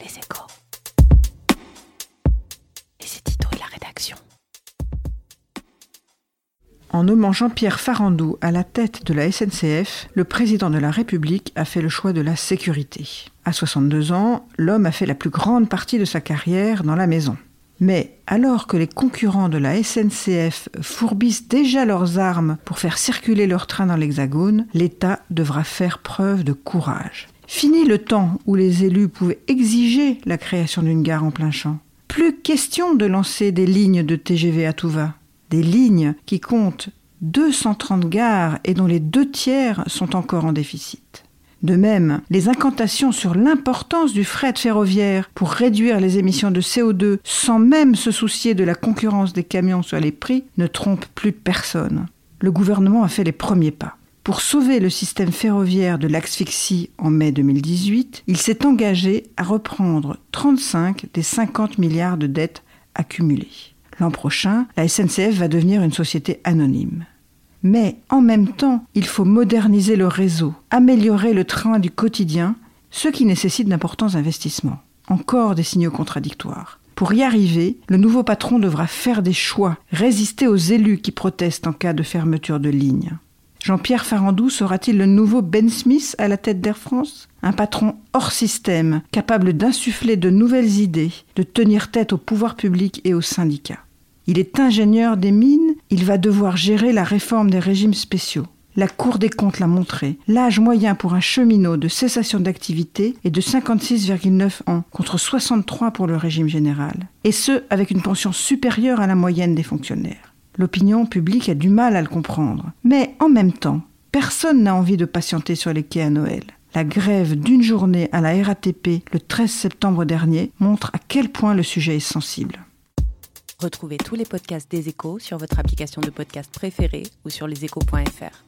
Les échos. C'est Tito et la rédaction. En nommant Jean-Pierre Farandou à la tête de la SNCF, le président de la République a fait le choix de la sécurité. À 62 ans, l'homme a fait la plus grande partie de sa carrière dans la maison. Mais alors que les concurrents de la SNCF fourbissent déjà leurs armes pour faire circuler leurs trains dans l'Hexagone, l'État devra faire preuve de courage. Fini le temps où les élus pouvaient exiger la création d'une gare en plein champ. Plus question de lancer des lignes de TGV à tout va. Des lignes qui comptent 230 gares et dont les deux tiers sont encore en déficit. De même, les incantations sur l'importance du fret ferroviaire pour réduire les émissions de CO2 sans même se soucier de la concurrence des camions sur les prix ne trompent plus personne. Le gouvernement a fait les premiers pas. Pour sauver le système ferroviaire de l'asphyxie en mai 2018, il s'est engagé à reprendre 35 des 50 milliards de dettes accumulées. L'an prochain, la SNCF va devenir une société anonyme. Mais en même temps, il faut moderniser le réseau, améliorer le train du quotidien, ce qui nécessite d'importants investissements. Encore des signaux contradictoires. Pour y arriver, le nouveau patron devra faire des choix, résister aux élus qui protestent en cas de fermeture de ligne. Jean-Pierre Farandou sera-t-il le nouveau Ben Smith à la tête d'Air France? Un patron hors système, capable d'insuffler de nouvelles idées, de tenir tête au pouvoir public et aux syndicats. Il est ingénieur des mines, il va devoir gérer la réforme des régimes spéciaux. La Cour des comptes l'a montré. L'âge moyen pour un cheminot de cessation d'activité est de 56,9 ans contre 63 pour le régime général. Et ce, avec une pension supérieure à la moyenne des fonctionnaires. L'opinion publique a du mal à le comprendre. Mais en même temps, personne n'a envie de patienter sur les quais à Noël. La grève d'une journée à la RATP le 13 septembre dernier montre à quel point le sujet est sensible. Retrouvez tous les podcasts des échos sur votre application de podcast préférée ou sur leséchos.fr.